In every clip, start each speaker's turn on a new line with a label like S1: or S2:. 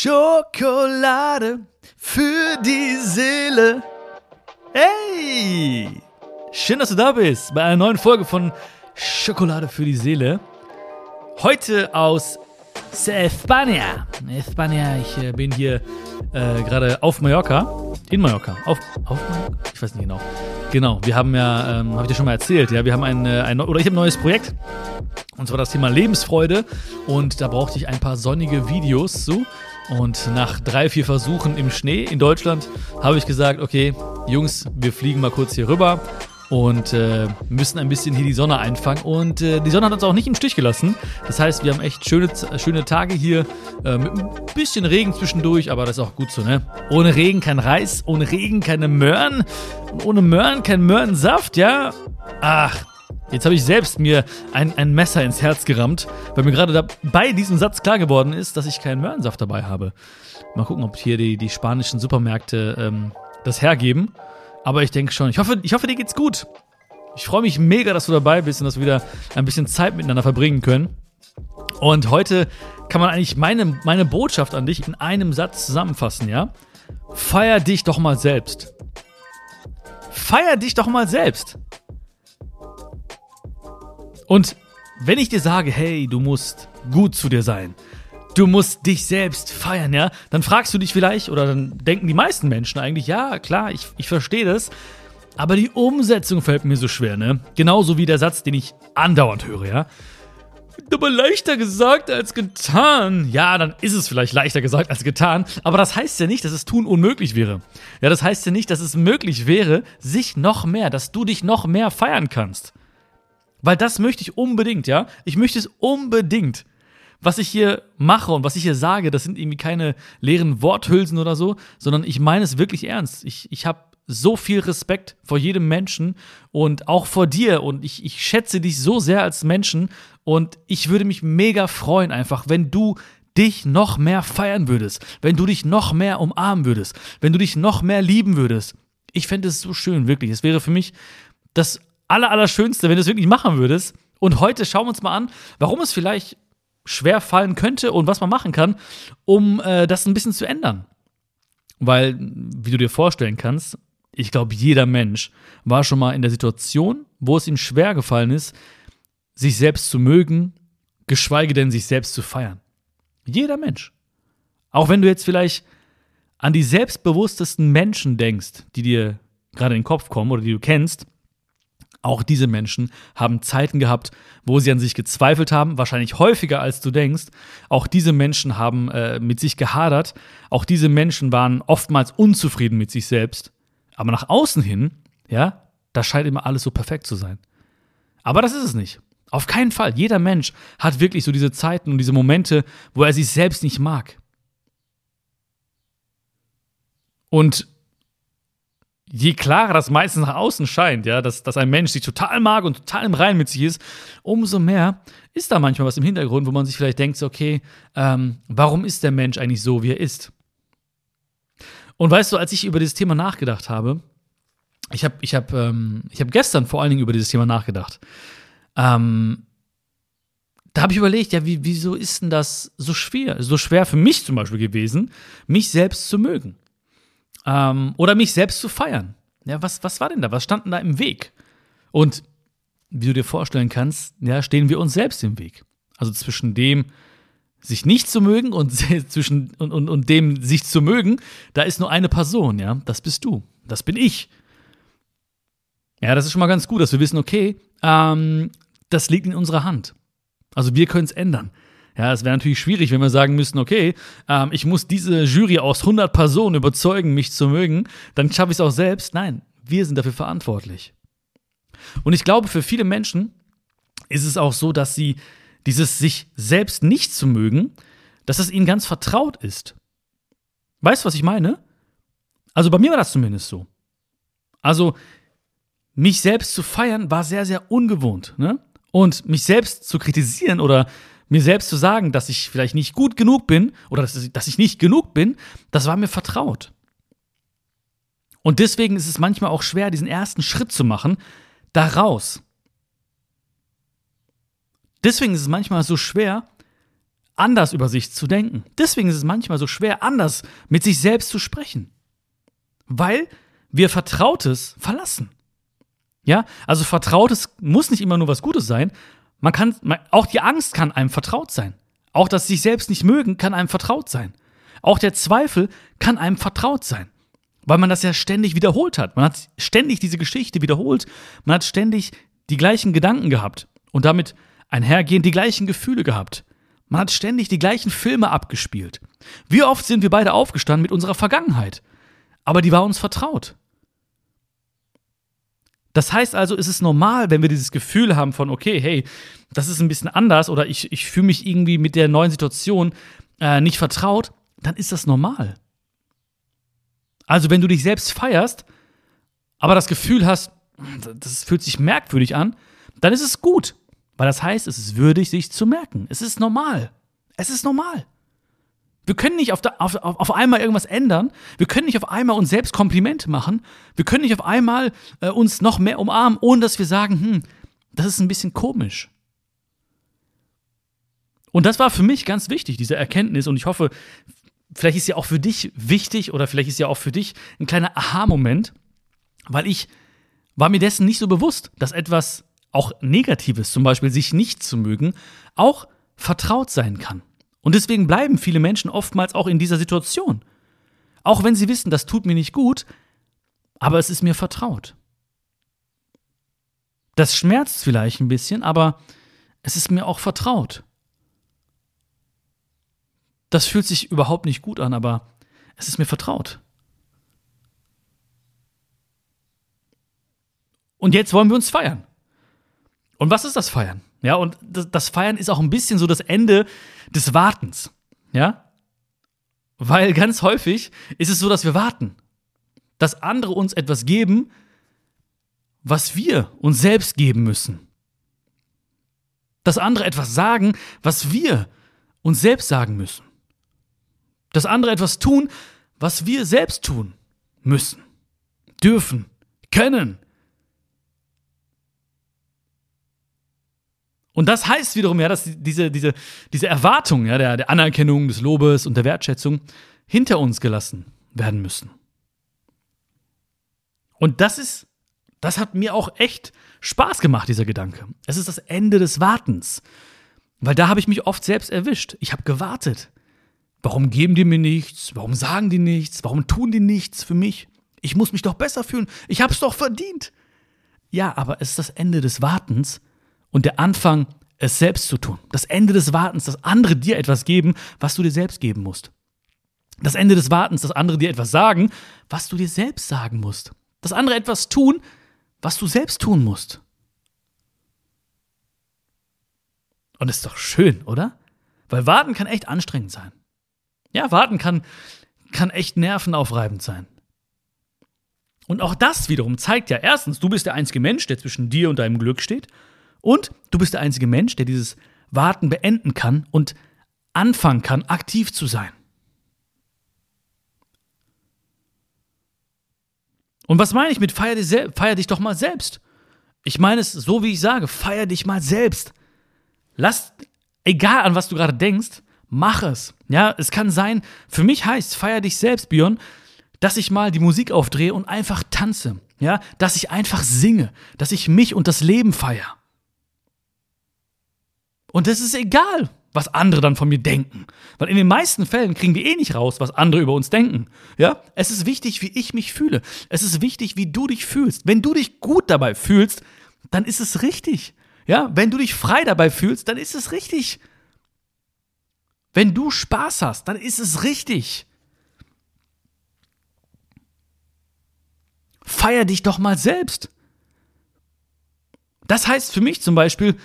S1: Schokolade für die Seele. Hey! Schön, dass du da bist bei einer neuen Folge von Schokolade für die Seele. Heute aus España. España, ich äh, bin hier äh, gerade auf Mallorca. In Mallorca. Auf, auf Mallorca? Ich weiß nicht genau. Genau, wir haben ja, ähm, habe ich dir schon mal erzählt, ja, wir haben ein, äh, ein oder ich habe ein neues Projekt. Und zwar das Thema Lebensfreude. Und da brauchte ich ein paar sonnige Videos so. Und nach drei, vier Versuchen im Schnee in Deutschland habe ich gesagt, okay, Jungs, wir fliegen mal kurz hier rüber und äh, müssen ein bisschen hier die Sonne einfangen. Und äh, die Sonne hat uns auch nicht im Stich gelassen. Das heißt, wir haben echt schöne, schöne Tage hier äh, mit ein bisschen Regen zwischendurch, aber das ist auch gut so, ne? Ohne Regen kein Reis, ohne Regen keine Möhren ohne Möhren kein Möhrensaft, ja? Ach, Jetzt habe ich selbst mir ein, ein Messer ins Herz gerammt, weil mir gerade bei diesem Satz klar geworden ist, dass ich keinen Möhrensaft dabei habe. Mal gucken, ob hier die, die spanischen Supermärkte ähm, das hergeben. Aber ich denke schon. Ich hoffe, ich hoffe, dir geht's gut. Ich freue mich mega, dass du dabei bist und dass wir wieder ein bisschen Zeit miteinander verbringen können. Und heute kann man eigentlich meine, meine Botschaft an dich in einem Satz zusammenfassen, ja? Feier dich doch mal selbst. Feier dich doch mal selbst. Und wenn ich dir sage, hey, du musst gut zu dir sein, du musst dich selbst feiern, ja, dann fragst du dich vielleicht, oder dann denken die meisten Menschen eigentlich, ja, klar, ich, ich verstehe das, aber die Umsetzung fällt mir so schwer, ne? Genauso wie der Satz, den ich andauernd höre, ja. Aber leichter gesagt als getan. Ja, dann ist es vielleicht leichter gesagt als getan. Aber das heißt ja nicht, dass es tun unmöglich wäre. Ja, das heißt ja nicht, dass es möglich wäre, sich noch mehr, dass du dich noch mehr feiern kannst. Weil das möchte ich unbedingt, ja. Ich möchte es unbedingt. Was ich hier mache und was ich hier sage, das sind irgendwie keine leeren Worthülsen oder so, sondern ich meine es wirklich ernst. Ich, ich habe so viel Respekt vor jedem Menschen und auch vor dir und ich, ich schätze dich so sehr als Menschen und ich würde mich mega freuen einfach, wenn du dich noch mehr feiern würdest, wenn du dich noch mehr umarmen würdest, wenn du dich noch mehr lieben würdest. Ich fände es so schön, wirklich. Es wäre für mich das aller, Allerschönste, wenn du es wirklich machen würdest. Und heute schauen wir uns mal an, warum es vielleicht schwer fallen könnte und was man machen kann, um äh, das ein bisschen zu ändern. Weil, wie du dir vorstellen kannst, ich glaube, jeder Mensch war schon mal in der Situation, wo es ihm schwer gefallen ist, sich selbst zu mögen, geschweige denn sich selbst zu feiern. Jeder Mensch. Auch wenn du jetzt vielleicht an die selbstbewusstesten Menschen denkst, die dir gerade in den Kopf kommen oder die du kennst, auch diese Menschen haben Zeiten gehabt, wo sie an sich gezweifelt haben, wahrscheinlich häufiger als du denkst. Auch diese Menschen haben äh, mit sich gehadert. Auch diese Menschen waren oftmals unzufrieden mit sich selbst. Aber nach außen hin, ja, da scheint immer alles so perfekt zu sein. Aber das ist es nicht. Auf keinen Fall. Jeder Mensch hat wirklich so diese Zeiten und diese Momente, wo er sich selbst nicht mag. Und je klarer das meistens nach außen scheint, ja, dass, dass ein Mensch sich total mag und total im Reinen mit sich ist, umso mehr ist da manchmal was im Hintergrund, wo man sich vielleicht denkt, okay, ähm, warum ist der Mensch eigentlich so, wie er ist? Und weißt du, als ich über dieses Thema nachgedacht habe, ich habe ich hab, ähm, hab gestern vor allen Dingen über dieses Thema nachgedacht. Ähm, da habe ich überlegt, ja, wie, wieso ist denn das so schwer, so schwer für mich zum Beispiel gewesen, mich selbst zu mögen? Ähm, oder mich selbst zu feiern. Ja, was, was war denn da? Was stand denn da im Weg? Und wie du dir vorstellen kannst, ja, stehen wir uns selbst im Weg. Also zwischen dem, sich nicht zu mögen und zwischen und, und, und dem sich zu mögen, da ist nur eine Person, ja. Das bist du. Das bin ich. Ja, das ist schon mal ganz gut, dass wir wissen, okay, ähm, das liegt in unserer Hand. Also wir können es ändern. Ja, es wäre natürlich schwierig, wenn wir sagen müssten, okay, ähm, ich muss diese Jury aus 100 Personen überzeugen, mich zu mögen, dann schaffe ich es auch selbst. Nein, wir sind dafür verantwortlich. Und ich glaube, für viele Menschen ist es auch so, dass sie dieses sich selbst nicht zu mögen, dass es ihnen ganz vertraut ist. Weißt du, was ich meine? Also bei mir war das zumindest so. Also mich selbst zu feiern war sehr, sehr ungewohnt. Ne? Und mich selbst zu kritisieren oder mir selbst zu sagen, dass ich vielleicht nicht gut genug bin oder dass, dass ich nicht genug bin, das war mir vertraut. Und deswegen ist es manchmal auch schwer, diesen ersten Schritt zu machen, da raus. Deswegen ist es manchmal so schwer, anders über sich zu denken. Deswegen ist es manchmal so schwer, anders mit sich selbst zu sprechen. Weil wir Vertrautes verlassen. Ja, also Vertrautes muss nicht immer nur was Gutes sein. Man kann, auch die Angst kann einem vertraut sein. Auch das sich selbst nicht mögen kann einem vertraut sein. Auch der Zweifel kann einem vertraut sein. Weil man das ja ständig wiederholt hat. Man hat ständig diese Geschichte wiederholt. Man hat ständig die gleichen Gedanken gehabt. Und damit einhergehend die gleichen Gefühle gehabt. Man hat ständig die gleichen Filme abgespielt. Wie oft sind wir beide aufgestanden mit unserer Vergangenheit? Aber die war uns vertraut. Das heißt also, es ist normal, wenn wir dieses Gefühl haben von, okay, hey, das ist ein bisschen anders oder ich, ich fühle mich irgendwie mit der neuen Situation äh, nicht vertraut, dann ist das normal. Also, wenn du dich selbst feierst, aber das Gefühl hast, das fühlt sich merkwürdig an, dann ist es gut. Weil das heißt, es ist würdig, sich zu merken. Es ist normal. Es ist normal. Wir können nicht auf, auf, auf einmal irgendwas ändern. Wir können nicht auf einmal uns selbst Komplimente machen. Wir können nicht auf einmal äh, uns noch mehr umarmen, ohne dass wir sagen, hm, das ist ein bisschen komisch. Und das war für mich ganz wichtig, diese Erkenntnis. Und ich hoffe, vielleicht ist ja auch für dich wichtig oder vielleicht ist ja auch für dich ein kleiner Aha-Moment, weil ich war mir dessen nicht so bewusst, dass etwas auch Negatives, zum Beispiel sich nicht zu mögen, auch vertraut sein kann. Und deswegen bleiben viele Menschen oftmals auch in dieser Situation. Auch wenn sie wissen, das tut mir nicht gut, aber es ist mir vertraut. Das schmerzt vielleicht ein bisschen, aber es ist mir auch vertraut. Das fühlt sich überhaupt nicht gut an, aber es ist mir vertraut. Und jetzt wollen wir uns feiern. Und was ist das Feiern? Ja, und das, das Feiern ist auch ein bisschen so das Ende des Wartens. Ja? Weil ganz häufig ist es so, dass wir warten. Dass andere uns etwas geben, was wir uns selbst geben müssen. Dass andere etwas sagen, was wir uns selbst sagen müssen. Dass andere etwas tun, was wir selbst tun müssen, dürfen, können. Und das heißt wiederum ja, dass diese, diese, diese Erwartung ja, der, der Anerkennung, des Lobes und der Wertschätzung hinter uns gelassen werden müssen. Und das ist, das hat mir auch echt Spaß gemacht, dieser Gedanke. Es ist das Ende des Wartens. Weil da habe ich mich oft selbst erwischt. Ich habe gewartet. Warum geben die mir nichts? Warum sagen die nichts? Warum tun die nichts für mich? Ich muss mich doch besser fühlen. Ich habe es doch verdient. Ja, aber es ist das Ende des Wartens und der Anfang, es selbst zu tun. Das Ende des Wartens, dass andere dir etwas geben, was du dir selbst geben musst. Das Ende des Wartens, dass andere dir etwas sagen, was du dir selbst sagen musst. Dass andere etwas tun, was du selbst tun musst. Und ist doch schön, oder? Weil warten kann echt anstrengend sein. Ja, warten kann, kann echt nervenaufreibend sein. Und auch das wiederum zeigt ja erstens, du bist der einzige Mensch, der zwischen dir und deinem Glück steht. Und du bist der einzige Mensch, der dieses Warten beenden kann und anfangen kann, aktiv zu sein. Und was meine ich mit feier dich, feier dich doch mal selbst? Ich meine es so, wie ich sage, feier dich mal selbst. Lass, egal an was du gerade denkst, mach es. Ja, es kann sein, für mich heißt feier dich selbst, Björn, dass ich mal die Musik aufdrehe und einfach tanze. Ja, dass ich einfach singe, dass ich mich und das Leben feiere. Und es ist egal, was andere dann von mir denken. Weil in den meisten Fällen kriegen wir eh nicht raus, was andere über uns denken. Ja? Es ist wichtig, wie ich mich fühle. Es ist wichtig, wie du dich fühlst. Wenn du dich gut dabei fühlst, dann ist es richtig. Ja? Wenn du dich frei dabei fühlst, dann ist es richtig. Wenn du Spaß hast, dann ist es richtig. Feier dich doch mal selbst. Das heißt für mich zum Beispiel,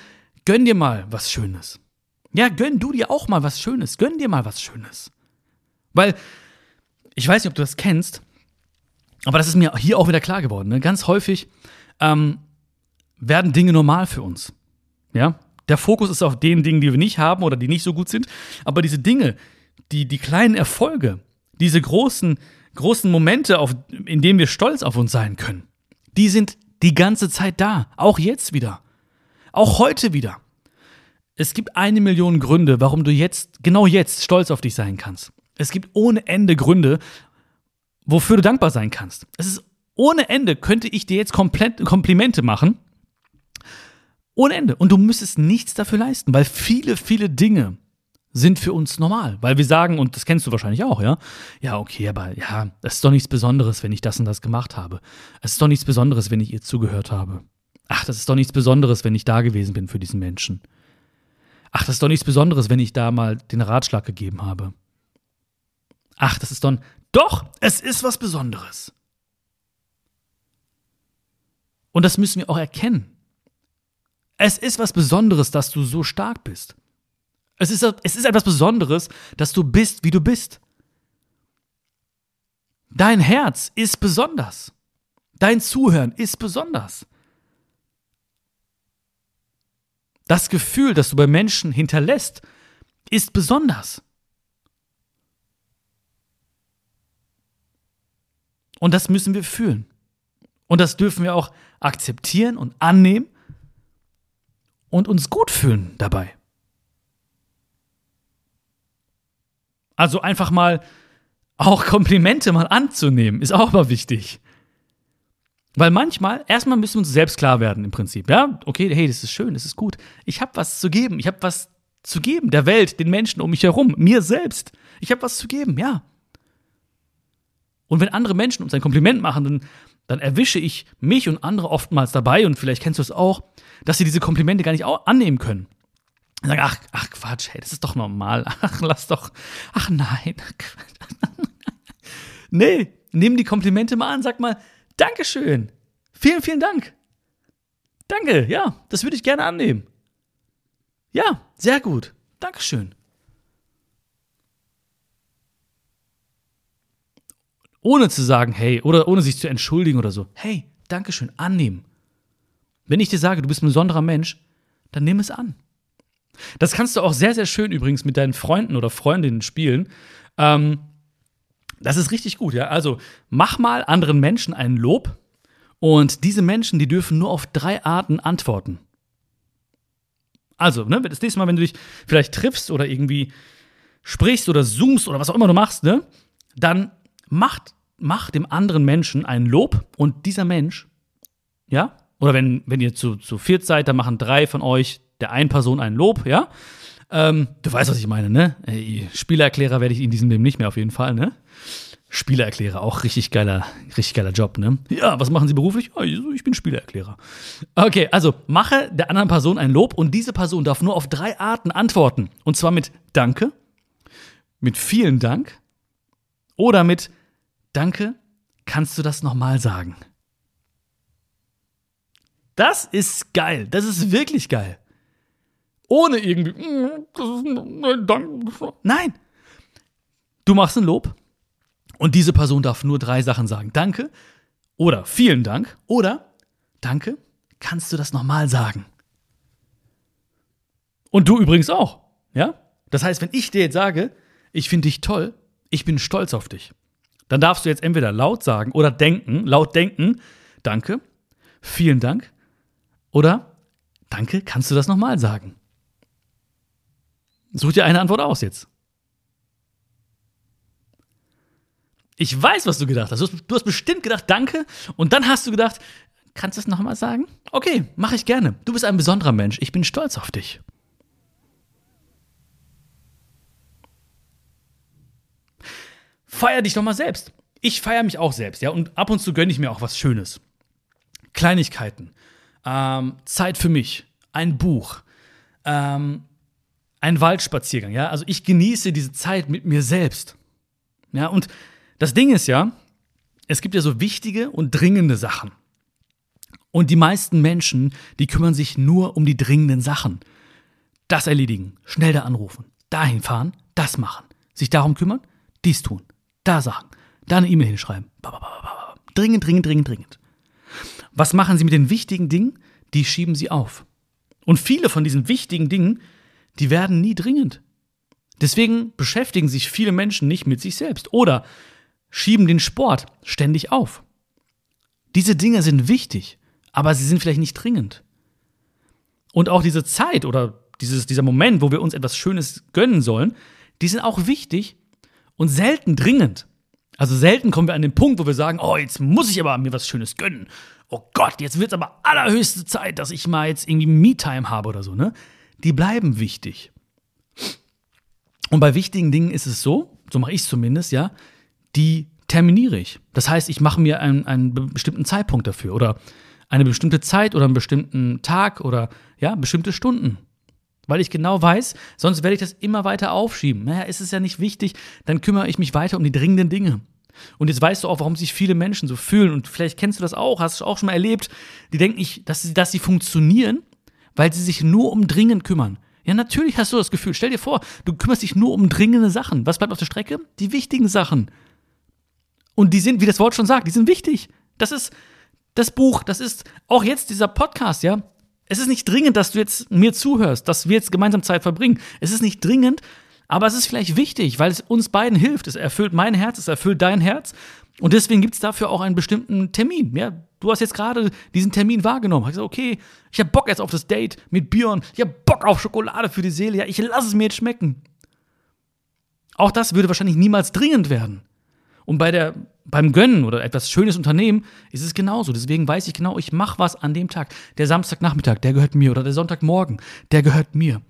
S1: Gönn dir mal was Schönes. Ja, gönn du dir auch mal was Schönes. Gönn dir mal was Schönes. Weil, ich weiß nicht, ob du das kennst, aber das ist mir hier auch wieder klar geworden. Ne? Ganz häufig ähm, werden Dinge normal für uns. Ja? Der Fokus ist auf den Dingen, die wir nicht haben oder die nicht so gut sind. Aber diese Dinge, die, die kleinen Erfolge, diese großen, großen Momente, auf, in denen wir stolz auf uns sein können, die sind die ganze Zeit da. Auch jetzt wieder. Auch heute wieder. Es gibt eine Million Gründe, warum du jetzt, genau jetzt, stolz auf dich sein kannst. Es gibt ohne Ende Gründe, wofür du dankbar sein kannst. Es ist ohne Ende, könnte ich dir jetzt komplett Komplimente machen. Ohne Ende. Und du müsstest nichts dafür leisten, weil viele, viele Dinge sind für uns normal. Weil wir sagen, und das kennst du wahrscheinlich auch, ja? Ja, okay, aber ja, es ist doch nichts Besonderes, wenn ich das und das gemacht habe. Es ist doch nichts Besonderes, wenn ich ihr zugehört habe. Ach, das ist doch nichts Besonderes, wenn ich da gewesen bin für diesen Menschen. Ach, das ist doch nichts Besonderes, wenn ich da mal den Ratschlag gegeben habe. Ach, das ist doch. Doch, es ist was Besonderes. Und das müssen wir auch erkennen. Es ist was Besonderes, dass du so stark bist. Es ist, es ist etwas Besonderes, dass du bist, wie du bist. Dein Herz ist besonders. Dein Zuhören ist besonders. Das Gefühl, das du bei Menschen hinterlässt, ist besonders. Und das müssen wir fühlen. Und das dürfen wir auch akzeptieren und annehmen und uns gut fühlen dabei. Also einfach mal auch Komplimente mal anzunehmen, ist auch mal wichtig. Weil manchmal, erstmal müssen wir uns selbst klar werden im Prinzip. Ja, okay, hey, das ist schön, das ist gut. Ich habe was zu geben. Ich habe was zu geben der Welt, den Menschen um mich herum, mir selbst. Ich habe was zu geben, ja. Und wenn andere Menschen uns ein Kompliment machen, dann, dann erwische ich mich und andere oftmals dabei, und vielleicht kennst du es auch, dass sie diese Komplimente gar nicht annehmen können. Und sagen, ach, ach Quatsch, hey, das ist doch normal. Ach, lass doch. Ach nein. nee, nimm die Komplimente mal an, sag mal, Dankeschön. Vielen, vielen Dank. Danke, ja, das würde ich gerne annehmen. Ja, sehr gut. Dankeschön. Ohne zu sagen, hey, oder ohne sich zu entschuldigen oder so. Hey, Dankeschön, annehmen. Wenn ich dir sage, du bist ein besonderer Mensch, dann nimm es an. Das kannst du auch sehr, sehr schön übrigens mit deinen Freunden oder Freundinnen spielen. Ähm, das ist richtig gut, ja. Also mach mal anderen Menschen ein Lob und diese Menschen, die dürfen nur auf drei Arten antworten. Also, ne, das nächste Mal, wenn du dich vielleicht triffst oder irgendwie sprichst oder zoomst oder was auch immer du machst, ne, dann mach, mach dem anderen Menschen ein Lob und dieser Mensch, ja, oder wenn, wenn ihr zu, zu viert seid, dann machen drei von euch der einen Person ein Lob, ja. Ähm, du weißt, was ich meine, ne? Spielererklärer werde ich in diesem Leben nicht mehr auf jeden Fall, ne? Spielererklärer, auch richtig geiler, richtig geiler Job, ne? Ja, was machen Sie beruflich? Oh, ich bin Spielererklärer. Okay, also mache der anderen Person ein Lob und diese Person darf nur auf drei Arten antworten. Und zwar mit Danke, mit vielen Dank oder mit Danke, kannst du das nochmal sagen? Das ist geil. Das ist wirklich geil. Ohne irgendwie, nein. Du machst ein Lob und diese Person darf nur drei Sachen sagen. Danke oder vielen Dank oder Danke, kannst du das nochmal sagen? Und du übrigens auch, ja? Das heißt, wenn ich dir jetzt sage, ich finde dich toll, ich bin stolz auf dich, dann darfst du jetzt entweder laut sagen oder denken, laut denken, danke, vielen Dank oder danke, kannst du das nochmal sagen? Such dir eine Antwort aus jetzt. Ich weiß, was du gedacht hast. Du hast bestimmt gedacht, danke. Und dann hast du gedacht, kannst du es nochmal sagen? Okay, mache ich gerne. Du bist ein besonderer Mensch. Ich bin stolz auf dich. Feier dich doch mal selbst. Ich feiere mich auch selbst, ja. Und ab und zu gönne ich mir auch was Schönes. Kleinigkeiten. Ähm, Zeit für mich. Ein Buch. Ähm, ein Waldspaziergang, ja. Also ich genieße diese Zeit mit mir selbst. Ja, und das Ding ist ja, es gibt ja so wichtige und dringende Sachen. Und die meisten Menschen, die kümmern sich nur um die dringenden Sachen. Das erledigen, schnell da anrufen, dahin fahren, das machen, sich darum kümmern, dies tun, da sagen, da eine E-Mail hinschreiben. Dringend, dringend, dringend, dringend. Was machen sie mit den wichtigen Dingen? Die schieben sie auf. Und viele von diesen wichtigen Dingen die werden nie dringend. Deswegen beschäftigen sich viele Menschen nicht mit sich selbst oder schieben den Sport ständig auf. Diese Dinge sind wichtig, aber sie sind vielleicht nicht dringend. Und auch diese Zeit oder dieses, dieser Moment, wo wir uns etwas Schönes gönnen sollen, die sind auch wichtig und selten dringend. Also selten kommen wir an den Punkt, wo wir sagen, oh, jetzt muss ich aber mir was Schönes gönnen. Oh Gott, jetzt wird es aber allerhöchste Zeit, dass ich mal jetzt irgendwie Me-Time habe oder so, ne? Die bleiben wichtig. Und bei wichtigen Dingen ist es so, so mache ich es zumindest, ja, die terminiere ich. Das heißt, ich mache mir einen, einen bestimmten Zeitpunkt dafür oder eine bestimmte Zeit oder einen bestimmten Tag oder ja, bestimmte Stunden. Weil ich genau weiß, sonst werde ich das immer weiter aufschieben. Naja, ist es ja nicht wichtig, dann kümmere ich mich weiter um die dringenden Dinge. Und jetzt weißt du auch, warum sich viele Menschen so fühlen. Und vielleicht kennst du das auch, hast du auch schon mal erlebt. Die denken nicht, dass sie, dass sie funktionieren, weil sie sich nur um dringend kümmern. Ja, natürlich hast du das Gefühl. Stell dir vor, du kümmerst dich nur um dringende Sachen. Was bleibt auf der Strecke? Die wichtigen Sachen. Und die sind, wie das Wort schon sagt, die sind wichtig. Das ist das Buch, das ist auch jetzt dieser Podcast, ja. Es ist nicht dringend, dass du jetzt mir zuhörst, dass wir jetzt gemeinsam Zeit verbringen. Es ist nicht dringend, aber es ist vielleicht wichtig, weil es uns beiden hilft. Es erfüllt mein Herz, es erfüllt dein Herz. Und deswegen gibt es dafür auch einen bestimmten Termin. Ja, du hast jetzt gerade diesen Termin wahrgenommen. Ich gesagt, okay, ich habe Bock jetzt auf das Date mit Björn. Ich habe Bock auf Schokolade für die Seele. Ja, ich lasse es mir jetzt schmecken. Auch das würde wahrscheinlich niemals dringend werden. Und bei der, beim Gönnen oder etwas Schönes Unternehmen ist es genauso. Deswegen weiß ich genau, ich mache was an dem Tag. Der Samstagnachmittag, der gehört mir. Oder der Sonntagmorgen, der gehört mir.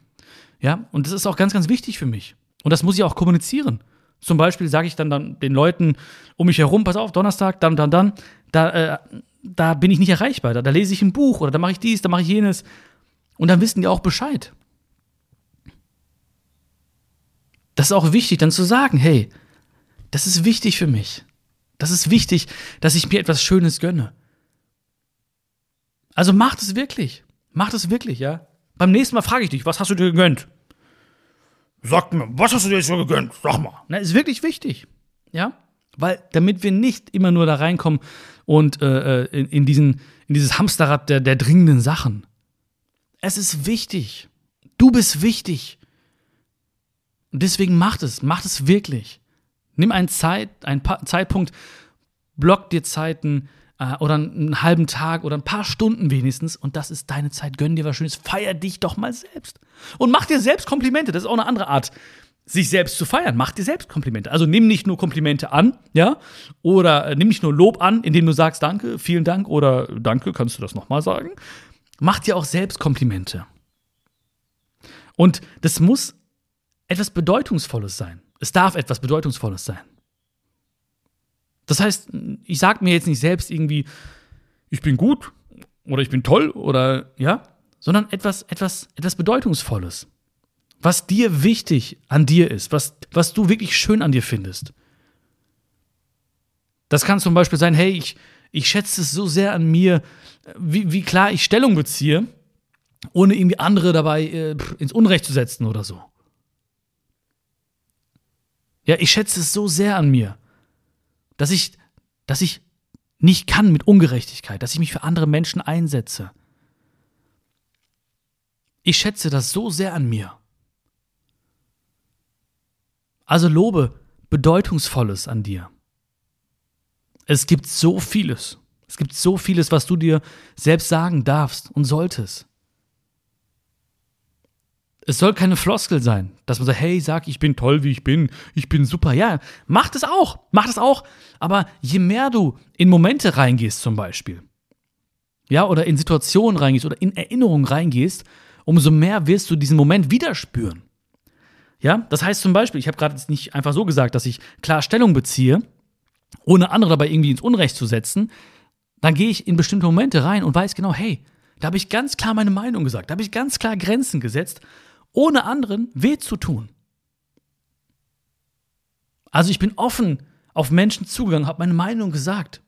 S1: Ja, und das ist auch ganz, ganz wichtig für mich. Und das muss ich auch kommunizieren. Zum Beispiel sage ich dann, dann den Leuten um mich herum, pass auf, Donnerstag, dann, dann, dann, da, äh, da bin ich nicht erreichbar. Da, da lese ich ein Buch oder da mache ich dies, da mache ich jenes. Und dann wissen die auch Bescheid. Das ist auch wichtig, dann zu sagen, hey, das ist wichtig für mich. Das ist wichtig, dass ich mir etwas Schönes gönne. Also macht es wirklich. Macht es wirklich, ja. Beim nächsten Mal frage ich dich, was hast du dir gegönnt? Sag mir, was hast du dir jetzt schon gegönnt? Sag mal. Na, ist wirklich wichtig. Ja? Weil, damit wir nicht immer nur da reinkommen und äh, äh in, in, diesen, in dieses Hamsterrad der, der dringenden Sachen. Es ist wichtig. Du bist wichtig. Und deswegen macht es, macht es wirklich. Nimm einen, Zeit, einen Zeitpunkt, block dir Zeiten äh, oder einen halben Tag oder ein paar Stunden wenigstens und das ist deine Zeit. Gönn dir was Schönes, feier dich doch mal selbst. Und mach dir selbst Komplimente. Das ist auch eine andere Art, sich selbst zu feiern. Mach dir selbst Komplimente. Also nimm nicht nur Komplimente an, ja, oder äh, nimm nicht nur Lob an, indem du sagst Danke, vielen Dank oder Danke, kannst du das nochmal sagen. Mach dir auch selbst Komplimente. Und das muss etwas Bedeutungsvolles sein. Es darf etwas Bedeutungsvolles sein. Das heißt, ich sage mir jetzt nicht selbst irgendwie, ich bin gut oder ich bin toll oder ja, sondern etwas, etwas, etwas Bedeutungsvolles. Was dir wichtig an dir ist, was, was du wirklich schön an dir findest. Das kann zum Beispiel sein, hey, ich, ich schätze es so sehr an mir, wie, wie klar ich Stellung beziehe, ohne irgendwie andere dabei äh, ins Unrecht zu setzen oder so. Ja, ich schätze es so sehr an mir, dass ich, dass ich nicht kann mit Ungerechtigkeit, dass ich mich für andere Menschen einsetze. Ich schätze das so sehr an mir. Also lobe Bedeutungsvolles an dir. Es gibt so vieles. Es gibt so vieles, was du dir selbst sagen darfst und solltest. Es soll keine Floskel sein, dass man sagt, hey, sag, ich bin toll, wie ich bin, ich bin super. Ja, mach das auch, mach das auch. Aber je mehr du in Momente reingehst zum Beispiel, ja, oder in Situationen reingehst oder in Erinnerungen reingehst, umso mehr wirst du diesen Moment wieder spüren. Ja, das heißt zum Beispiel, ich habe gerade nicht einfach so gesagt, dass ich klar Stellung beziehe, ohne andere dabei irgendwie ins Unrecht zu setzen, dann gehe ich in bestimmte Momente rein und weiß genau, hey, da habe ich ganz klar meine Meinung gesagt, da habe ich ganz klar Grenzen gesetzt ohne anderen weh zu tun. Also ich bin offen auf Menschen zugegangen, habe meine Meinung gesagt,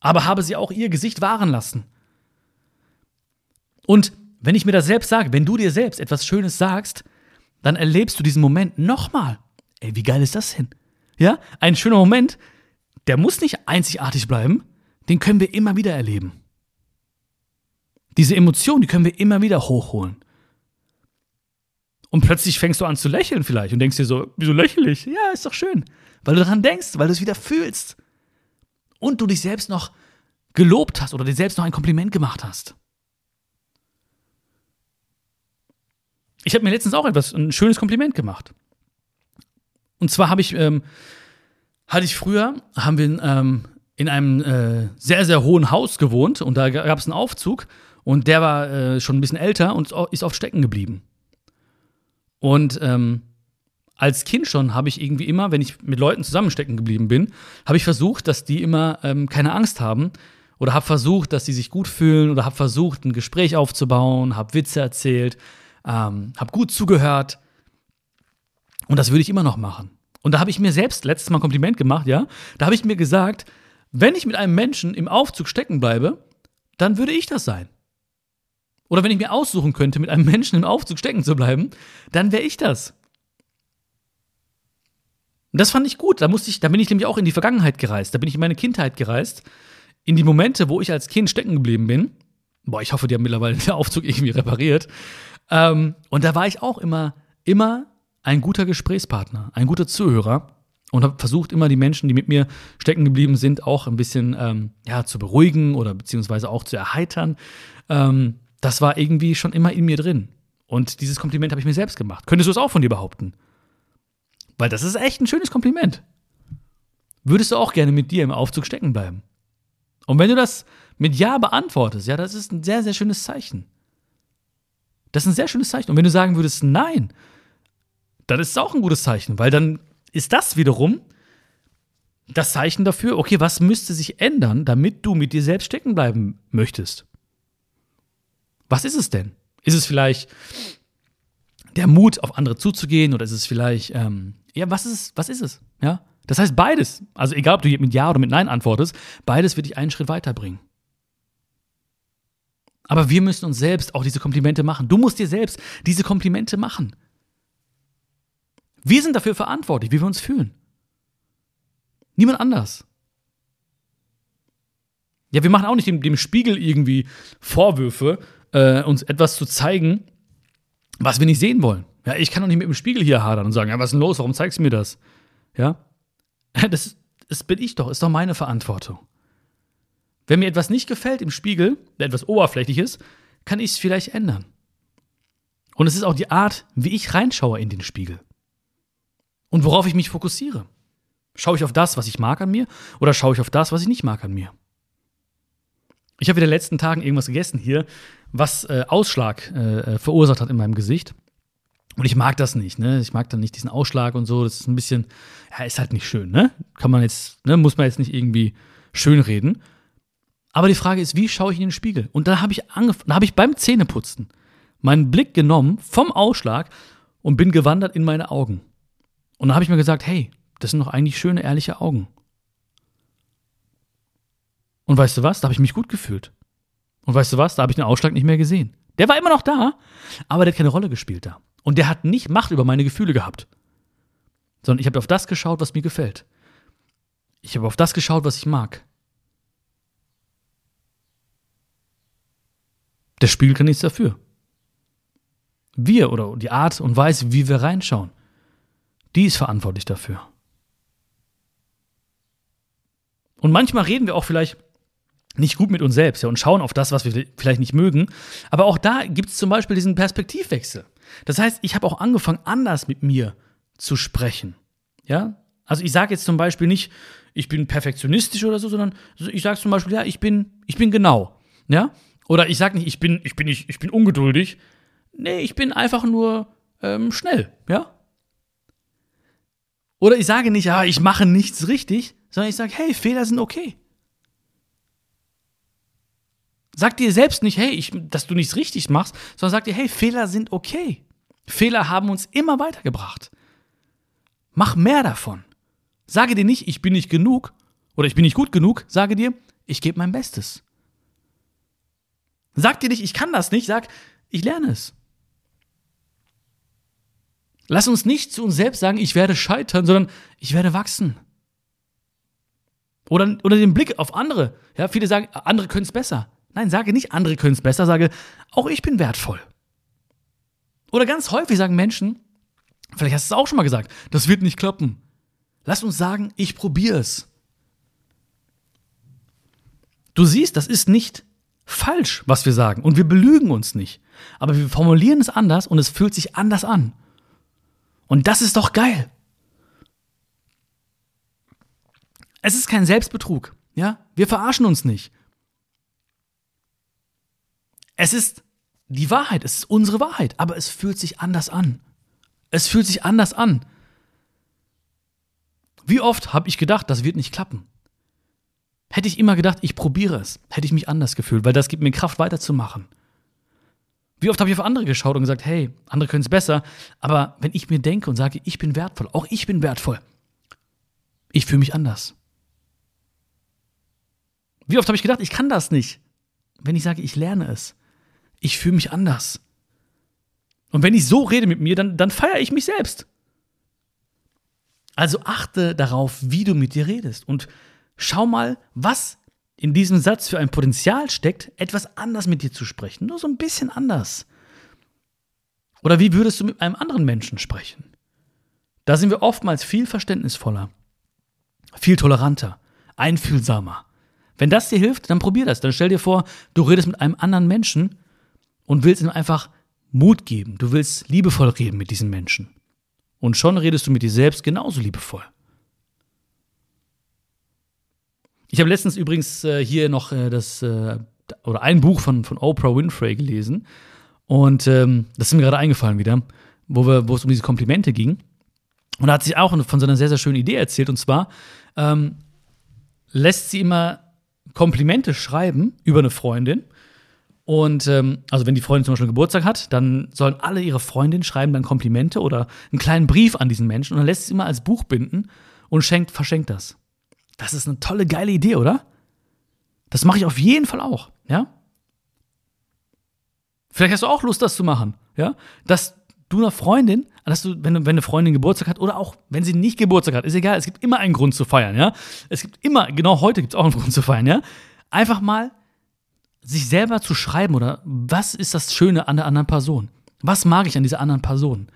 S1: aber habe sie auch ihr Gesicht wahren lassen. Und wenn ich mir das selbst sage, wenn du dir selbst etwas Schönes sagst, dann erlebst du diesen Moment nochmal. Ey, wie geil ist das denn? Ja, ein schöner Moment, der muss nicht einzigartig bleiben, den können wir immer wieder erleben. Diese Emotion, die können wir immer wieder hochholen. Und plötzlich fängst du an zu lächeln vielleicht und denkst dir so, wieso lächle ich? Ja, ist doch schön. Weil du daran denkst, weil du es wieder fühlst. Und du dich selbst noch gelobt hast oder dir selbst noch ein Kompliment gemacht hast. ich habe mir letztens auch etwas, ein schönes Kompliment gemacht. Und zwar habe ich, ähm, hatte ich früher, haben wir ähm, in einem äh, sehr, sehr hohen Haus gewohnt und da gab es einen Aufzug und der war äh, schon ein bisschen älter und ist oft stecken geblieben. Und ähm, als Kind schon habe ich irgendwie immer, wenn ich mit Leuten zusammenstecken geblieben bin, habe ich versucht, dass die immer ähm, keine Angst haben oder habe versucht, dass sie sich gut fühlen oder habe versucht, ein Gespräch aufzubauen, habe Witze erzählt, ähm, habe gut zugehört. Und das würde ich immer noch machen. Und da habe ich mir selbst letztes Mal ein Kompliment gemacht, ja. Da habe ich mir gesagt, wenn ich mit einem Menschen im Aufzug stecken bleibe, dann würde ich das sein. Oder wenn ich mir aussuchen könnte, mit einem Menschen im Aufzug stecken zu bleiben, dann wäre ich das. Und das fand ich gut. Da musste ich, da bin ich nämlich auch in die Vergangenheit gereist. Da bin ich in meine Kindheit gereist. In die Momente, wo ich als Kind stecken geblieben bin. Boah, ich hoffe, die haben mittlerweile den Aufzug irgendwie repariert. Ähm, und da war ich auch immer, immer ein guter Gesprächspartner, ein guter Zuhörer und habe versucht, immer die Menschen, die mit mir stecken geblieben sind, auch ein bisschen ähm, ja, zu beruhigen oder beziehungsweise auch zu erheitern. Ähm, das war irgendwie schon immer in mir drin. Und dieses Kompliment habe ich mir selbst gemacht. Könntest du es auch von dir behaupten? Weil das ist echt ein schönes Kompliment. Würdest du auch gerne mit dir im Aufzug stecken bleiben? Und wenn du das mit Ja beantwortest, ja, das ist ein sehr, sehr schönes Zeichen. Das ist ein sehr schönes Zeichen. Und wenn du sagen würdest Nein, dann ist es auch ein gutes Zeichen, weil dann ist das wiederum das Zeichen dafür, okay, was müsste sich ändern, damit du mit dir selbst stecken bleiben möchtest? Was ist es denn? Ist es vielleicht der Mut, auf andere zuzugehen oder ist es vielleicht, ähm, ja, was ist es? Was ist es? Ja, das heißt beides. Also egal, ob du mit Ja oder mit Nein antwortest, beides wird dich einen Schritt weiterbringen. Aber wir müssen uns selbst auch diese Komplimente machen. Du musst dir selbst diese Komplimente machen. Wir sind dafür verantwortlich, wie wir uns fühlen. Niemand anders. Ja, wir machen auch nicht dem, dem Spiegel irgendwie Vorwürfe, äh, uns etwas zu zeigen, was wir nicht sehen wollen. Ja, ich kann doch nicht mit dem Spiegel hier hadern und sagen, ja, was ist denn los? Warum zeigst du mir das? Ja, das, das bin ich doch, ist doch meine Verantwortung. Wenn mir etwas nicht gefällt im Spiegel, etwas oberflächliches, kann ich es vielleicht ändern. Und es ist auch die Art, wie ich reinschaue in den Spiegel. Und worauf ich mich fokussiere. Schaue ich auf das, was ich mag an mir, oder schaue ich auf das, was ich nicht mag an mir? Ich habe in den letzten Tagen irgendwas gegessen hier, was äh, Ausschlag äh, verursacht hat in meinem Gesicht. Und ich mag das nicht, ne? Ich mag dann nicht diesen Ausschlag und so. Das ist ein bisschen, ja, ist halt nicht schön, ne? Kann man jetzt, ne, muss man jetzt nicht irgendwie schön reden. Aber die Frage ist, wie schaue ich in den Spiegel? Und da habe ich angefangen, da habe ich beim Zähneputzen meinen Blick genommen vom Ausschlag und bin gewandert in meine Augen. Und dann habe ich mir gesagt, hey, das sind doch eigentlich schöne, ehrliche Augen. Und weißt du was? Da habe ich mich gut gefühlt. Und weißt du was? Da habe ich den Ausschlag nicht mehr gesehen. Der war immer noch da, aber der hat keine Rolle gespielt da. Und der hat nicht Macht über meine Gefühle gehabt. Sondern ich habe auf das geschaut, was mir gefällt. Ich habe auf das geschaut, was ich mag. Der Spiegel kann nichts dafür. Wir oder die Art und Weise, wie wir reinschauen, die ist verantwortlich dafür. Und manchmal reden wir auch vielleicht nicht gut mit uns selbst ja, und schauen auf das, was wir vielleicht nicht mögen. Aber auch da gibt es zum Beispiel diesen Perspektivwechsel. Das heißt, ich habe auch angefangen, anders mit mir zu sprechen. Ja? Also ich sage jetzt zum Beispiel nicht, ich bin perfektionistisch oder so, sondern ich sage zum Beispiel, ja, ich bin, ich bin genau. Ja? Oder ich sage nicht, ich bin, ich bin nicht, ich bin ungeduldig. Nee, ich bin einfach nur ähm, schnell, ja? Oder ich sage nicht, ja, ich mache nichts richtig, sondern ich sage, hey, Fehler sind okay. Sag dir selbst nicht, hey, ich, dass du nichts richtig machst, sondern sag dir, hey, Fehler sind okay. Fehler haben uns immer weitergebracht. Mach mehr davon. Sage dir nicht, ich bin nicht genug oder ich bin nicht gut genug. Sage dir, ich gebe mein Bestes. Sag dir nicht, ich kann das nicht. Sag, ich lerne es. Lass uns nicht zu uns selbst sagen, ich werde scheitern, sondern ich werde wachsen. Oder, oder den Blick auf andere. Ja, viele sagen, andere können es besser. Nein, sage nicht, andere können es besser, sage, auch ich bin wertvoll. Oder ganz häufig sagen Menschen, vielleicht hast du es auch schon mal gesagt, das wird nicht klappen. Lass uns sagen, ich probiere es. Du siehst, das ist nicht falsch, was wir sagen. Und wir belügen uns nicht. Aber wir formulieren es anders und es fühlt sich anders an. Und das ist doch geil. Es ist kein Selbstbetrug. Ja, wir verarschen uns nicht. Es ist die Wahrheit, es ist unsere Wahrheit, aber es fühlt sich anders an. Es fühlt sich anders an. Wie oft habe ich gedacht, das wird nicht klappen? Hätte ich immer gedacht, ich probiere es, hätte ich mich anders gefühlt, weil das gibt mir Kraft weiterzumachen. Wie oft habe ich auf andere geschaut und gesagt, hey, andere können es besser, aber wenn ich mir denke und sage, ich bin wertvoll, auch ich bin wertvoll, ich fühle mich anders. Wie oft habe ich gedacht, ich kann das nicht, wenn ich sage, ich lerne es. Ich fühle mich anders. Und wenn ich so rede mit mir, dann, dann feiere ich mich selbst. Also achte darauf, wie du mit dir redest und schau mal, was in diesem Satz für ein Potenzial steckt, etwas anders mit dir zu sprechen. Nur so ein bisschen anders. Oder wie würdest du mit einem anderen Menschen sprechen? Da sind wir oftmals viel verständnisvoller, viel toleranter, einfühlsamer. Wenn das dir hilft, dann probier das. Dann stell dir vor, du redest mit einem anderen Menschen und willst ihm einfach Mut geben. Du willst liebevoll reden mit diesen Menschen. Und schon redest du mit dir selbst genauso liebevoll. Ich habe letztens übrigens äh, hier noch äh, das äh, oder ein Buch von, von Oprah Winfrey gelesen. Und ähm, das ist mir gerade eingefallen wieder, wo, wir, wo es um diese Komplimente ging. Und da hat sich auch von so einer sehr, sehr schönen Idee erzählt. Und zwar ähm, lässt sie immer Komplimente schreiben über eine Freundin und ähm, also wenn die Freundin zum Beispiel Geburtstag hat, dann sollen alle ihre Freundinnen schreiben dann Komplimente oder einen kleinen Brief an diesen Menschen und dann lässt sie es immer als Buch binden und schenkt, verschenkt das. Das ist eine tolle, geile Idee, oder? Das mache ich auf jeden Fall auch, ja? Vielleicht hast du auch Lust, das zu machen, ja? Dass du einer Freundin, dass du, wenn, wenn eine Freundin Geburtstag hat oder auch wenn sie nicht Geburtstag hat, ist egal, es gibt immer einen Grund zu feiern, ja? Es gibt immer, genau heute gibt es auch einen Grund zu feiern, ja? Einfach mal sich selber zu schreiben oder was ist das Schöne an der anderen Person? Was mag ich an dieser anderen Person?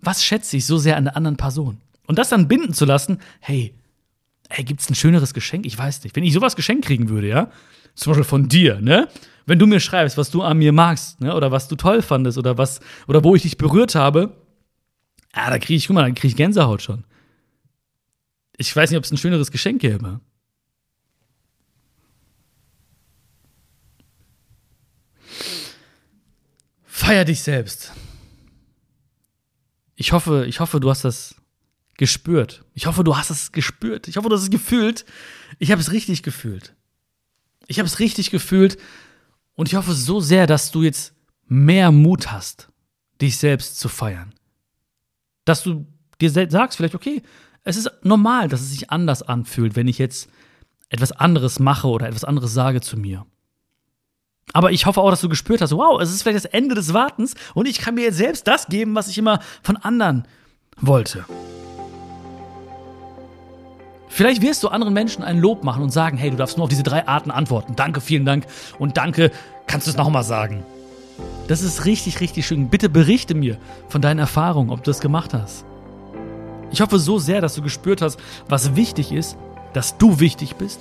S1: Was schätze ich so sehr an der anderen Person? Und das dann binden zu lassen, hey, ey, gibt's ein schöneres Geschenk? Ich weiß nicht. Wenn ich sowas geschenkt kriegen würde, ja, zum Beispiel von dir, ne? Wenn du mir schreibst, was du an mir magst, ne? Oder was du toll fandest oder was, oder wo ich dich berührt habe, ah, da kriege ich, guck mal, da kriege ich Gänsehaut schon. Ich weiß nicht, ob es ein schöneres Geschenk gäbe. Feier dich selbst. Ich hoffe, ich hoffe, du hast das gespürt. Ich hoffe, du hast es gespürt. Ich hoffe, du hast es gefühlt. Ich habe es richtig gefühlt. Ich habe es richtig gefühlt und ich hoffe so sehr, dass du jetzt mehr Mut hast, dich selbst zu feiern. Dass du dir sagst vielleicht, okay, es ist normal, dass es sich anders anfühlt, wenn ich jetzt etwas anderes mache oder etwas anderes sage zu mir. Aber ich hoffe auch, dass du gespürt hast, wow, es ist vielleicht das Ende des Wartens und ich kann mir jetzt selbst das geben, was ich immer von anderen wollte. Vielleicht wirst du anderen Menschen ein Lob machen und sagen, hey, du darfst nur auf diese drei Arten antworten. Danke, vielen Dank und danke, kannst du es nochmal sagen. Das ist richtig, richtig schön. Bitte berichte mir von deinen Erfahrungen, ob du das gemacht hast. Ich hoffe so sehr, dass du gespürt hast, was wichtig ist, dass du wichtig bist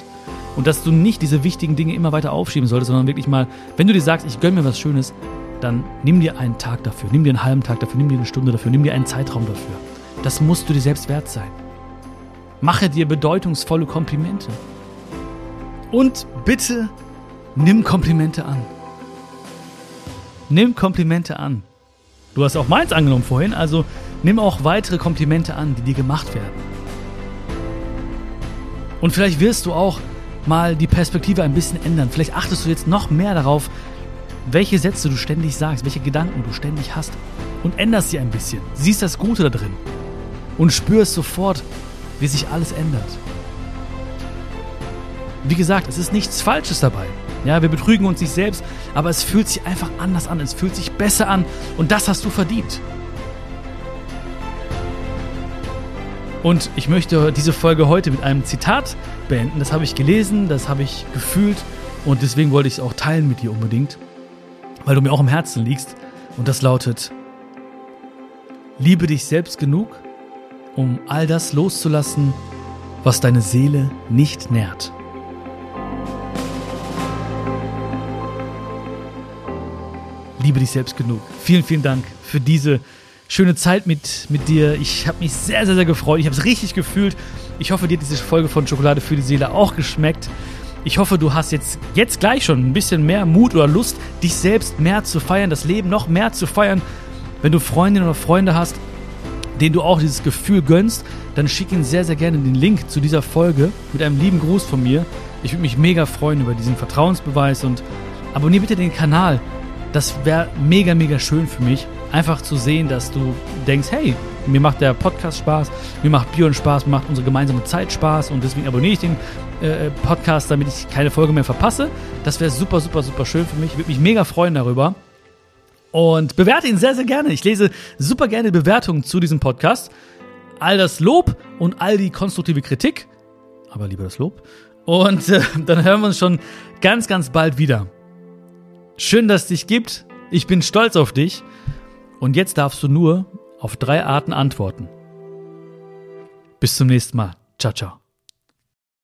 S1: und dass du nicht diese wichtigen Dinge immer weiter aufschieben solltest, sondern wirklich mal, wenn du dir sagst, ich gönne mir was Schönes, dann nimm dir einen Tag dafür, nimm dir einen halben Tag dafür, nimm dir eine Stunde dafür, nimm dir einen Zeitraum dafür. Das musst du dir selbst wert sein. Mache dir bedeutungsvolle Komplimente. Und bitte nimm Komplimente an. Nimm Komplimente an. Du hast auch meins angenommen vorhin, also nimm auch weitere Komplimente an, die dir gemacht werden. Und vielleicht wirst du auch mal die Perspektive ein bisschen ändern. Vielleicht achtest du jetzt noch mehr darauf, welche Sätze du ständig sagst, welche Gedanken du ständig hast und änderst sie ein bisschen. Siehst das Gute da drin und spürst sofort, wie sich alles ändert. Wie gesagt, es ist nichts Falsches dabei. Ja, wir betrügen uns nicht selbst, aber es fühlt sich einfach anders an, es fühlt sich besser an und das hast du verdient. Und ich möchte diese Folge heute mit einem Zitat beenden. Das habe ich gelesen, das habe ich gefühlt und deswegen wollte ich es auch teilen mit dir unbedingt, weil du mir auch im Herzen liegst. Und das lautet, liebe dich selbst genug, um all das loszulassen, was deine Seele nicht nährt. liebe dich selbst genug. Vielen, vielen Dank für diese schöne Zeit mit, mit dir. Ich habe mich sehr, sehr, sehr gefreut. Ich habe es richtig gefühlt. Ich hoffe, dir hat diese Folge von Schokolade für die Seele auch geschmeckt. Ich hoffe, du hast jetzt, jetzt gleich schon ein bisschen mehr Mut oder Lust, dich selbst mehr zu feiern, das Leben noch mehr zu feiern. Wenn du Freundinnen oder Freunde hast, denen du auch dieses Gefühl gönnst, dann schick ihnen sehr, sehr gerne den Link zu dieser Folge mit einem lieben Gruß von mir. Ich würde mich mega freuen über diesen Vertrauensbeweis und abonniere bitte den Kanal. Das wäre mega, mega schön für mich, einfach zu sehen, dass du denkst, hey, mir macht der Podcast Spaß, mir macht Björn Spaß, mir macht unsere gemeinsame Zeit Spaß und deswegen abonniere ich den äh, Podcast, damit ich keine Folge mehr verpasse. Das wäre super, super, super schön für mich. Ich würde mich mega freuen darüber. Und bewerte ihn sehr, sehr gerne. Ich lese super gerne Bewertungen zu diesem Podcast. All das Lob und all die konstruktive Kritik, aber lieber das Lob. Und äh, dann hören wir uns schon ganz, ganz bald wieder. Schön, dass es dich gibt. Ich bin stolz auf dich. Und jetzt darfst du nur auf drei Arten antworten. Bis zum nächsten Mal. Ciao, ciao.